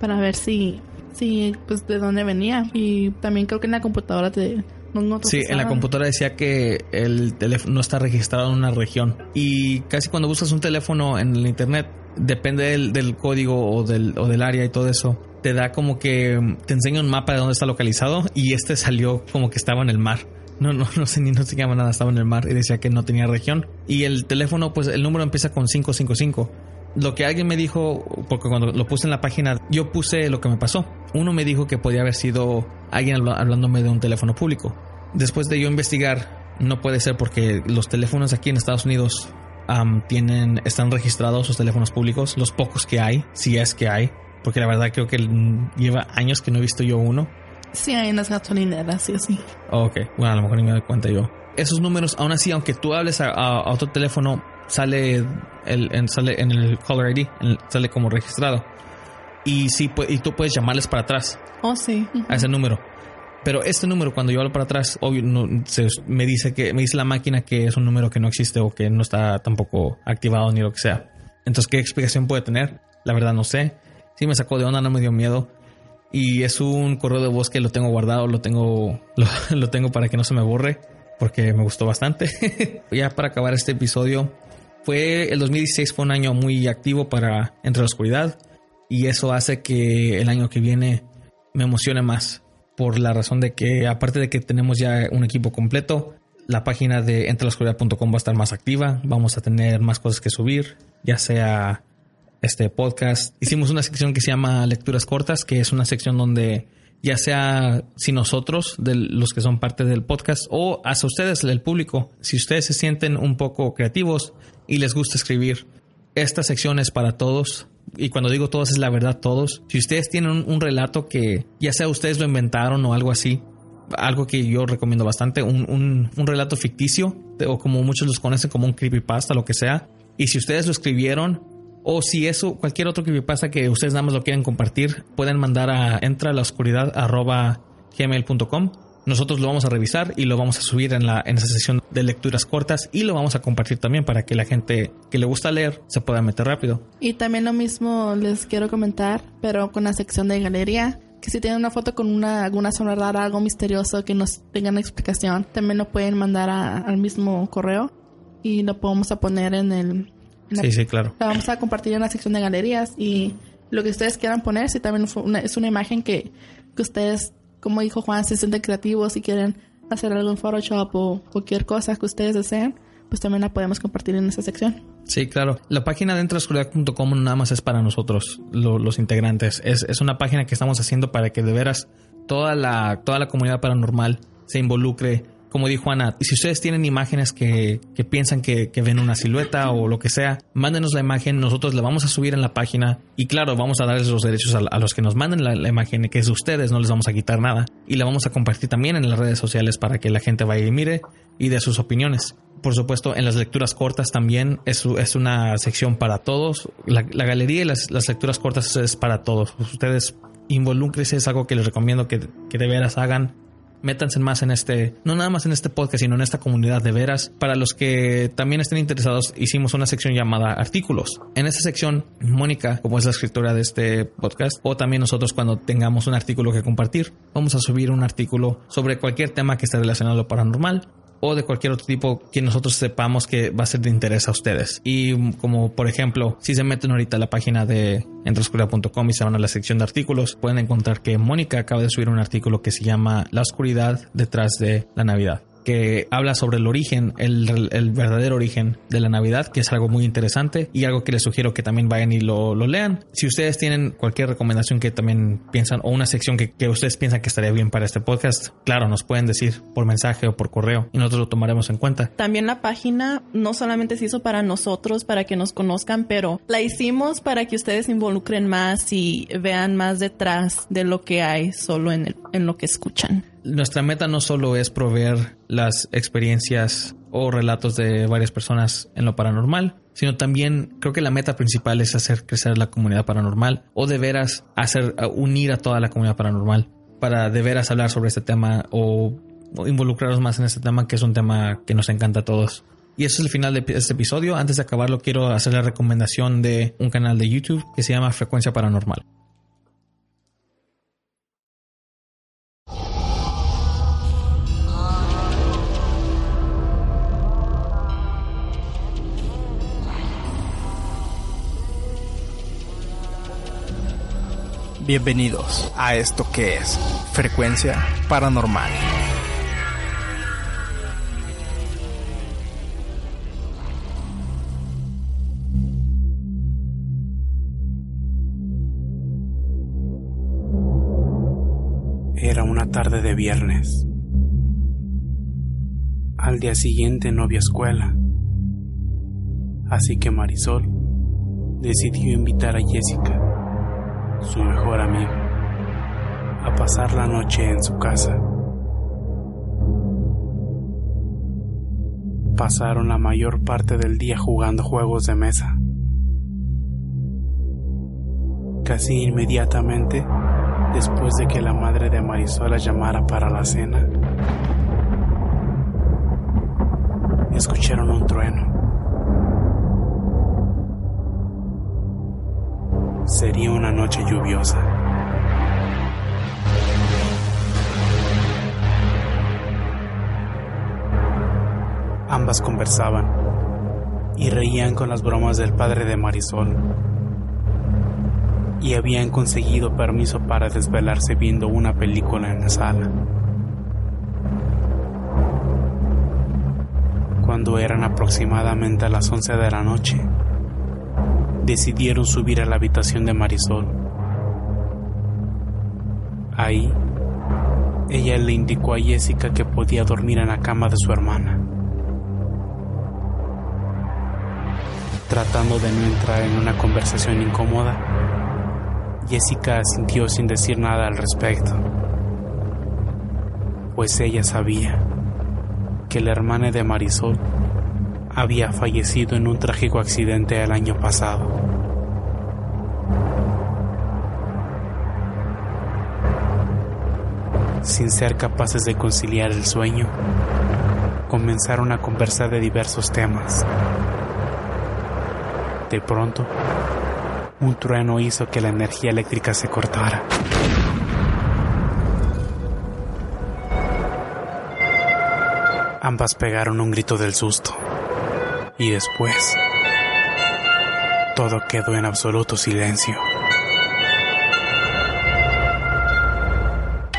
para ver si, si, pues, de dónde venía. Y también creo que en la computadora te... No, no Sí, en la computadora decía que el teléfono no está registrado en una región. Y casi cuando buscas un teléfono en el internet, depende del, código o del, o del área y todo eso, te da como que te enseña un mapa de dónde está localizado y este salió como que estaba en el mar. No, no, no sé ni no se llama nada, estaba en el mar y decía que no tenía región. Y el teléfono, pues el número empieza con 555. Lo que alguien me dijo, porque cuando lo puse en la página, yo puse lo que me pasó. Uno me dijo que podía haber sido alguien hablándome de un teléfono público. Después de yo investigar, no puede ser porque los teléfonos aquí en Estados Unidos tienen, están registrados sus teléfonos públicos, los pocos que hay, si es que hay, porque la verdad creo que lleva años que no he visto yo uno. Sí, hay en las gasolineras, sí, sí. Ok, bueno, a lo mejor ni me doy cuenta yo. Esos números, aún así, aunque tú hables a, a- a otro teléfono, sale, el, en, sale en el caller ID, sale como registrado. Y sí, y tú puedes llamarles para atrás Oh, sí. a ese número. Pero este número, cuando yo hablo para atrás, me dice que me dice la máquina que es un número que no existe o que no está tampoco activado ni lo que sea. Entonces, ¿qué explicación puede tener? La verdad no sé. Sí me sacó de onda, no me dio miedo. Y es un correo de voz que lo tengo guardado, lo tengo, lo tengo para que no se me borre, porque me gustó bastante. ya para acabar este episodio, fue el 2016 fue un año muy activo para Entre la Oscuridad y eso hace que el año que viene me emocione más por la razón de que aparte de que tenemos ya un equipo completo, la página de entrelaoscuridad.com va a estar más activa, vamos a tener más cosas que subir, ya sea este podcast. Hicimos una sección que se llama Lecturas Cortas, que es una sección donde ya sea si nosotros, de los que son parte del podcast, o hasta ustedes, el público, si ustedes se sienten un poco creativos y les gusta escribir, esta sección es para todos. Y cuando digo todos es la verdad todos. Si ustedes tienen un, relato que ya sea ustedes lo inventaron o algo así, algo que yo recomiendo bastante, un, un- un relato ficticio, o como muchos los conocen como un creepypasta, lo que sea. Y si ustedes lo escribieron, o si eso, cualquier otro creepypasta que ustedes nada más lo quieren compartir, pueden mandar a entra la oscuridad gmail.com. Nosotros lo vamos a revisar y lo vamos a subir en, la, en esa sesión de lecturas cortas y lo vamos a compartir también para que la gente que le gusta leer se pueda meter rápido. Y también lo mismo les quiero comentar, pero con la sección de galería, que si tienen una foto con una alguna sombra rara, algo misterioso que nos tengan explicación, también lo pueden mandar a- al mismo correo y lo podemos a poner en el... en la- Sí, sí, claro. La vamos a compartir en la sección de galerías y lo que ustedes quieran poner, si también fue una- es una imagen que, que ustedes, como dijo Juan, se sienten creativos y quieren hacer algo en Photoshop o cualquier cosa que ustedes deseen, pues también la podemos compartir en esa sección. Sí, claro. La página de entrascuridad.com nada más es para nosotros, lo- los integrantes. Es, es una página que estamos haciendo para que de veras toda la, toda la comunidad paranormal se involucre. Como dijo Ana, si ustedes tienen imágenes que, que piensan que, ven una silueta o lo que sea, mándenos la imagen, nosotros la vamos a subir en la página y claro, vamos a darles los derechos a, los que nos manden la, imagen, que es de ustedes, no les vamos a quitar nada. Y la vamos a compartir también en las redes sociales para que la gente vaya y mire y dé sus opiniones. Por supuesto, en las lecturas cortas también es, es una sección para todos. La, la galería y las, las lecturas cortas es para todos. Ustedes involúcrense, es algo que les recomiendo que, que de veras hagan. Métanse más en este, no nada más en este podcast, sino en esta comunidad de veras. Para los que también estén interesados, hicimos una sección llamada artículos. En esa sección, Mónica, como es la escritora de este podcast, o también nosotros cuando tengamos un artículo que compartir, vamos a subir un artículo sobre cualquier tema que esté relacionado a lo paranormal o de cualquier otro tipo que nosotros sepamos que va a ser de interés a ustedes. Y como por ejemplo, si se meten ahorita a la página de entreoscuridad.com y se van a la sección de artículos, pueden encontrar que Mónica acaba de subir un artículo que se llama La oscuridad detrás de la Navidad que habla sobre el origen, el, verdadero origen de la Navidad, que es algo muy interesante y algo que les sugiero que también vayan y lo, lo lean. Si ustedes tienen cualquier recomendación que también piensan o una sección que, ustedes piensan que estaría bien para este podcast, claro, nos pueden decir por mensaje o por correo y nosotros lo tomaremos en cuenta. También la página no solamente se hizo para nosotros, para que nos conozcan, pero la hicimos para que ustedes involucren más y vean más detrás de lo que hay solo en lo que escuchan. Nuestra meta no solo es proveer las experiencias o relatos de varias personas en lo paranormal, sino también creo que la meta principal es hacer crecer la comunidad paranormal o de veras hacer unir a toda la comunidad paranormal para de veras hablar sobre este tema o involucrarnos más en este tema que es un tema que nos encanta a todos. Y eso es el final de este episodio. Antes de acabarlo, quiero hacer la recomendación de un canal de YouTube que se llama Frecuencia Paranormal. Bienvenidos a esto que es Frecuencia Paranormal. Era una tarde de viernes. Al día siguiente no había escuela. Así que Marisol decidió invitar a Jessica su mejor amigo, a pasar la noche en su casa. Pasaron la mayor parte del día jugando juegos de mesa. Casi inmediatamente, después de que la madre de Marisol la llamara para la cena, escucharon un trueno. Sería una noche lluviosa. Ambas conversaban y reían con las bromas del padre de Marisol. Y habían conseguido permiso para desvelarse viendo una película en la sala. Cuando eran aproximadamente a las 11 de la noche, decidieron subir a la habitación de Marisol. Ahí, ella le indicó a Jessica que podía dormir en la cama de su hermana. Tratando de no entrar en una conversación incómoda, Jessica asintió sin decir nada al respecto, pues ella sabía que la hermana de Marisol había fallecido en un trágico accidente el año pasado. Sin ser capaces de conciliar el sueño, comenzaron a conversar de diversos temas. De pronto, un trueno hizo que la energía eléctrica se cortara. Ambas pegaron un grito del susto. Y después, todo quedó en absoluto silencio.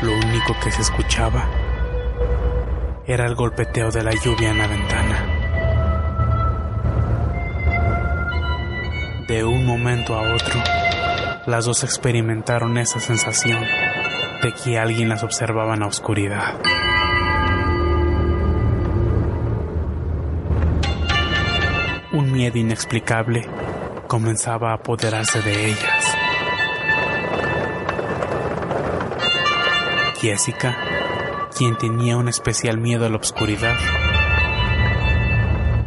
Lo único que se escuchaba era el golpeteo de la lluvia en la ventana. De un momento a otro, las dos experimentaron esa sensación de que alguien las observaba en la oscuridad. Un miedo inexplicable comenzaba a apoderarse de ellas. Jessica, quien tenía un especial miedo a la oscuridad,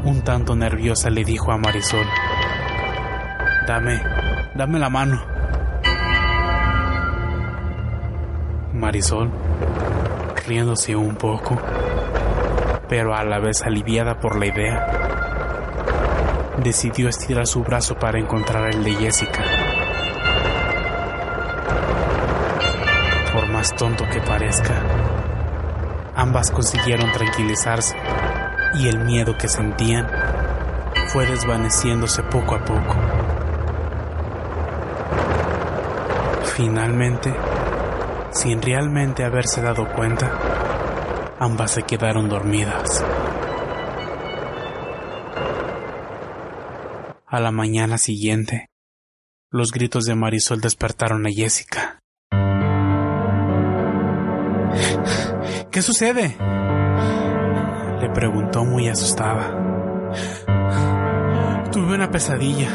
un tanto nerviosa le dijo a Marisol, Dame, dame la mano. Marisol, riéndose un poco, pero a la vez aliviada por la idea, decidió estirar su brazo para encontrar el de Jessica. Por más tonto que parezca, ambas consiguieron tranquilizarse y el miedo que sentían fue desvaneciéndose poco a poco. Finalmente, sin realmente haberse dado cuenta, ambas se quedaron dormidas. A la mañana siguiente, los gritos de Marisol despertaron a Jessica. ¿Qué sucede? Le preguntó muy asustada. Tuve una pesadilla.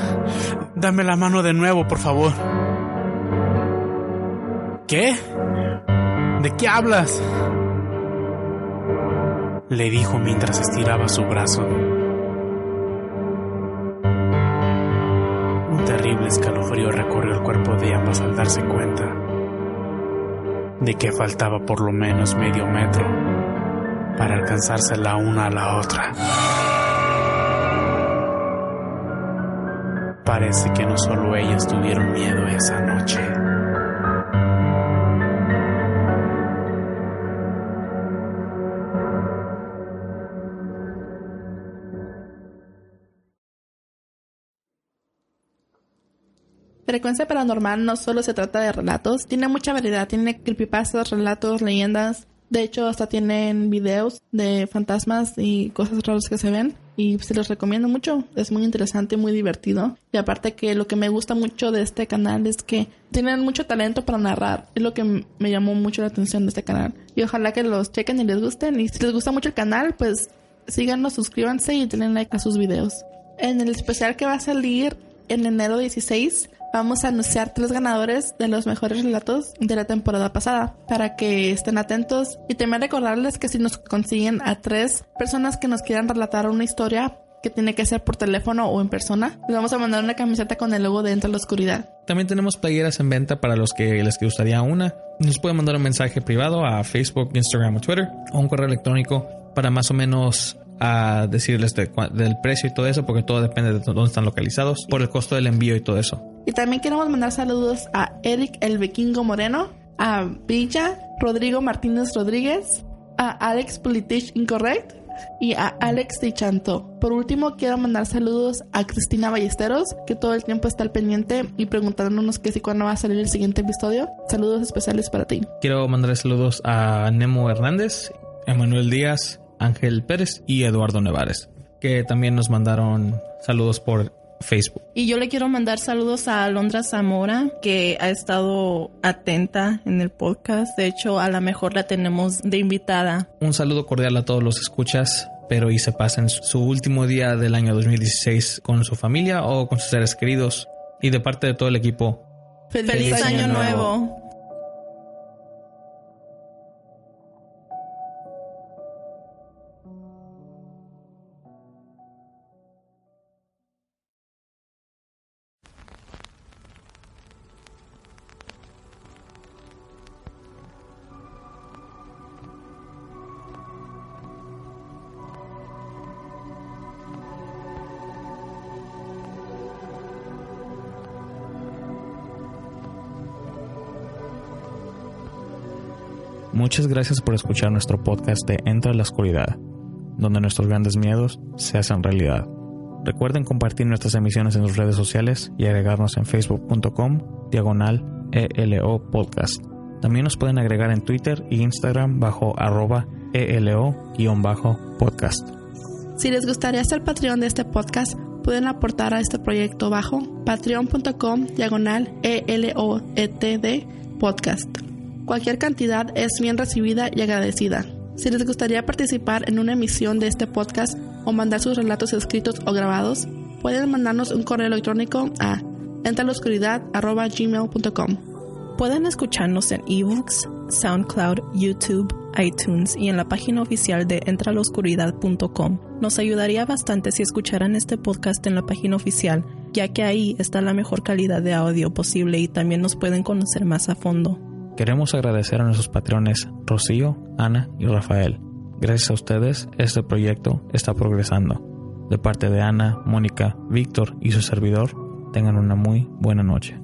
Dame la mano de nuevo, por favor. ¿Qué? ¿De qué hablas? Le dijo mientras estiraba su brazo. Al darse cuenta de que faltaba por lo menos medio metro para alcanzarse la una a la otra. Parece que no solo ellas tuvieron miedo esa noche. Frecuencia Paranormal no solo se trata de relatos, tiene mucha variedad, tiene creepypastas, relatos, leyendas. De hecho, hasta tienen videos de fantasmas y cosas raras que se ven. Y se los recomiendo mucho. Es muy interesante, muy divertido. Y aparte que lo que me gusta mucho de este canal es que tienen mucho talento para narrar. Es lo que me llamó mucho la atención de este canal. Y ojalá que los chequen y les gusten. Y si les gusta mucho el canal, pues síganos, suscríbanse y denle like a sus videos. En el especial que va a salir en enero 16 vamos a anunciar tres ganadores de los mejores relatos de la temporada pasada para que estén atentos y también recordarles que si nos consiguen a tres personas que nos quieran relatar una historia que tiene que ser por teléfono o en persona, les vamos a mandar una camiseta con el logo de Entre la Oscuridad. También tenemos playeras en venta para los que les gustaría una. Nos pueden mandar un mensaje privado a Facebook, Instagram o Twitter o un correo electrónico para más o menos a decirles de del precio y todo eso, porque todo depende de dónde están localizados, por el costo del envío y todo eso. Y también queremos mandar saludos a Eric el Vikingo Moreno, a Villa, Rodrigo Martínez Rodríguez, a Alex Politich Incorrect y a Alex Dichanto. Por último, quiero mandar saludos a Cristina Ballesteros, que todo el tiempo está al pendiente y preguntándonos que si cuándo va a salir el siguiente episodio. Saludos especiales para ti. Quiero mandarle saludos a Nemo Hernández, Emanuel Díaz, Ángel Pérez y Eduardo Nevares, que también nos mandaron saludos por Facebook. Y yo le quiero mandar saludos a Alondra Zamora, que ha estado atenta en el podcast. De hecho, a lo mejor la tenemos de invitada. Un saludo cordial a todos los escuchas. Pero y se pasen su último día del año 2016 con su familia o con sus seres queridos. Y de parte de todo el equipo, ¡Feliz, año, nuevo! Muchas gracias por escuchar nuestro podcast de Entra a la Oscuridad, donde nuestros grandes miedos se hacen realidad. Recuerden compartir nuestras emisiones en sus redes sociales y agregarnos en facebook.com diagonal ELO podcast. También nos pueden agregar en Twitter e Instagram bajo arroba ELO-podcast. Si les gustaría ser Patreon de este podcast, pueden aportar a este proyecto bajo patreon.com diagonal ELOETD podcast. Cualquier cantidad es bien recibida y agradecida. Si les gustaría participar en una emisión de este podcast o mandar sus relatos escritos o grabados, pueden mandarnos un correo electrónico a entraloscuridad.gmail.com. Pueden escucharnos en ebooks, SoundCloud, YouTube, iTunes y en la página oficial de entraloscuridad.com. Nos ayudaría bastante si escucharan este podcast en la página oficial, ya que ahí está la mejor calidad de audio posible y también nos pueden conocer más a fondo. Queremos agradecer a nuestros patrones Rocío, Ana y Rafael. Gracias a ustedes, este proyecto está progresando. De parte de Ana, Mónica, Víctor y su servidor, tengan una muy buena noche.